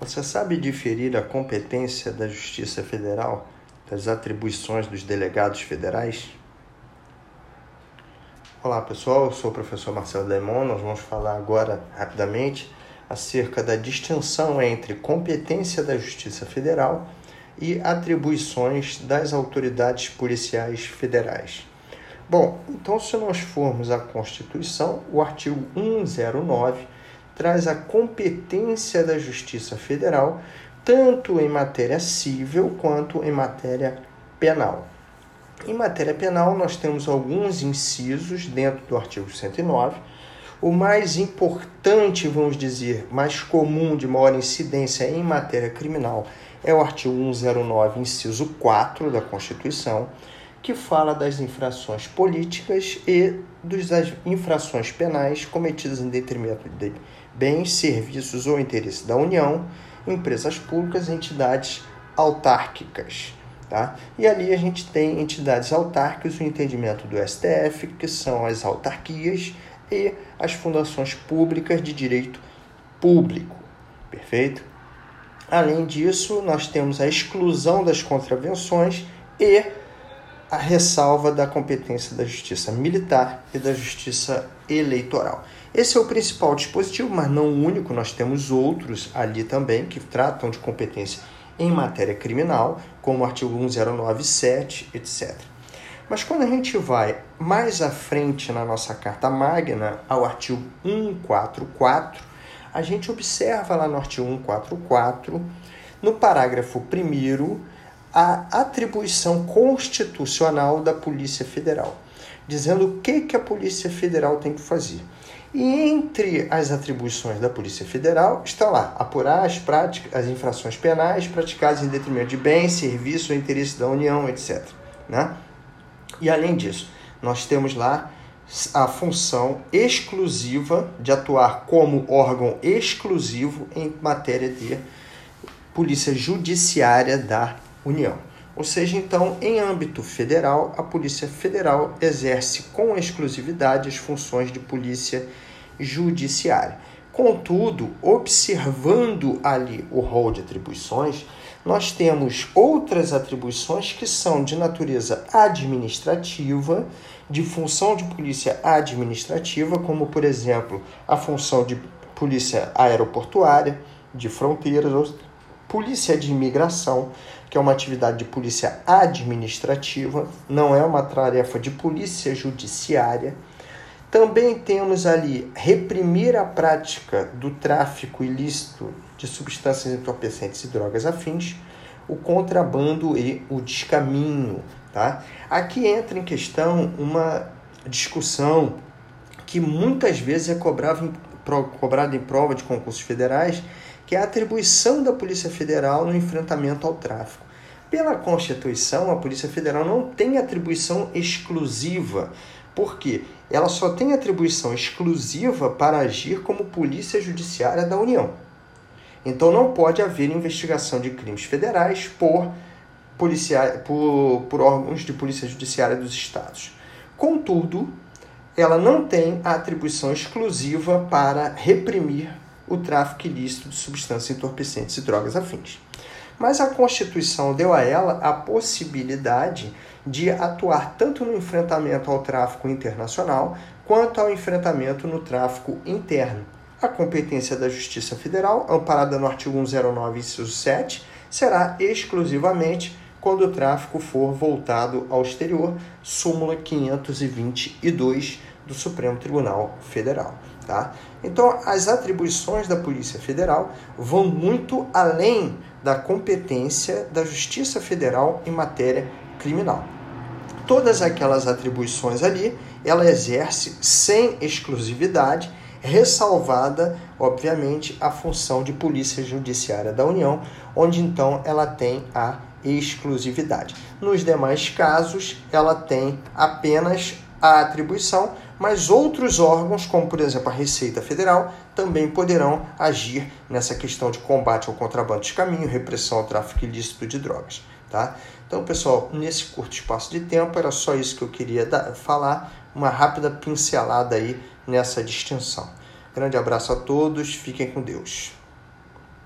Você sabe diferir a competência da Justiça Federal das atribuições dos delegados federais? Olá pessoal, eu sou o professor Marcelo Daimon. Nós vamos falar agora rapidamente acerca da distinção entre competência da Justiça Federal e atribuições das autoridades policiais federais. Bom, então se nós formos à Constituição, o artigo 109 traz a competência da Justiça Federal, tanto em matéria civil quanto em matéria penal. Em matéria penal, nós temos alguns incisos dentro do artigo 109. O mais importante, vamos dizer, mais comum, de maior incidência em matéria criminal, é o artigo 109, inciso 4 da Constituição, que fala das infrações políticas e das infrações penais cometidas em detrimento de bens, serviços ou interesse da União, empresas públicas e entidades autárquicas. Tá? E ali a gente tem entidades autárquicas, o entendimento do STF, que são as autarquias e as fundações públicas de direito público. Perfeito? Além disso, nós temos a exclusão das contravenções e a ressalva da competência da justiça militar e da justiça eleitoral. Esse é o principal dispositivo, mas não o único, nós temos outros ali também que tratam de competência em matéria criminal, como o artigo 1097, etc. Mas quando a gente vai mais à frente na nossa Carta Magna, ao artigo 144, a gente observa lá no artigo 144, no parágrafo 1 a atribuição constitucional da Polícia Federal, dizendo o que, que a Polícia Federal tem que fazer. E entre as atribuições da Polícia Federal está lá apurar as práticas, as infrações penais praticadas em detrimento de bens, serviços ou interesse da União, etc. Né? E além disso, nós temos lá a função exclusiva de atuar como órgão exclusivo em matéria de polícia judiciária da União. Ou seja, então, em âmbito federal, a Polícia Federal exerce com exclusividade as funções de polícia judiciária. Contudo, observando ali o rol de atribuições, nós temos outras atribuições que são de natureza administrativa, de função de polícia administrativa, como por exemplo a função de polícia aeroportuária, de fronteiras, polícia de imigração, que é uma atividade de polícia administrativa, não é uma tarefa de polícia judiciária. Também temos ali reprimir a prática do tráfico ilícito de substâncias entorpecentes e drogas afins, o contrabando e o descaminho. Tá? Aqui entra em questão uma discussão que muitas vezes é cobrada em, cobrada em prova de concursos federais, que é a atribuição da Polícia Federal no enfrentamento ao tráfico. Pela Constituição, a Polícia Federal não tem atribuição exclusiva. Por quê? Ela só tem atribuição exclusiva para agir como Polícia Judiciária da União. Então não pode haver investigação de crimes federais por, policia... por, por órgãos de Polícia Judiciária dos Estados. Contudo, ela não tem a atribuição exclusiva para reprimir o tráfico ilícito de substâncias entorpecentes e drogas afins. Mas a Constituição deu a ela a possibilidade de atuar tanto no enfrentamento ao tráfico internacional quanto ao enfrentamento no tráfico interno. A competência da Justiça Federal, amparada no artigo 109, inciso 7, será exclusivamente quando o tráfico for voltado ao exterior, súmula 522 do Supremo Tribunal Federal. Tá? Então, as atribuições da Polícia Federal vão muito além da competência da Justiça Federal em matéria criminal. Todas aquelas atribuições ali, ela exerce sem exclusividade, ressalvada, obviamente, a função de Polícia Judiciária da União, onde então ela tem a exclusividade. Nos demais casos, ela tem apenas a atribuição, mas outros órgãos, como por exemplo a Receita Federal, também poderão agir nessa questão de combate ao contrabando de caminho, repressão ao tráfico ilícito de drogas. Tá? Então, pessoal, nesse curto espaço de tempo, era só isso que eu queria dar, falar, uma rápida pincelada aí nessa distinção. Grande abraço a todos, fiquem com Deus.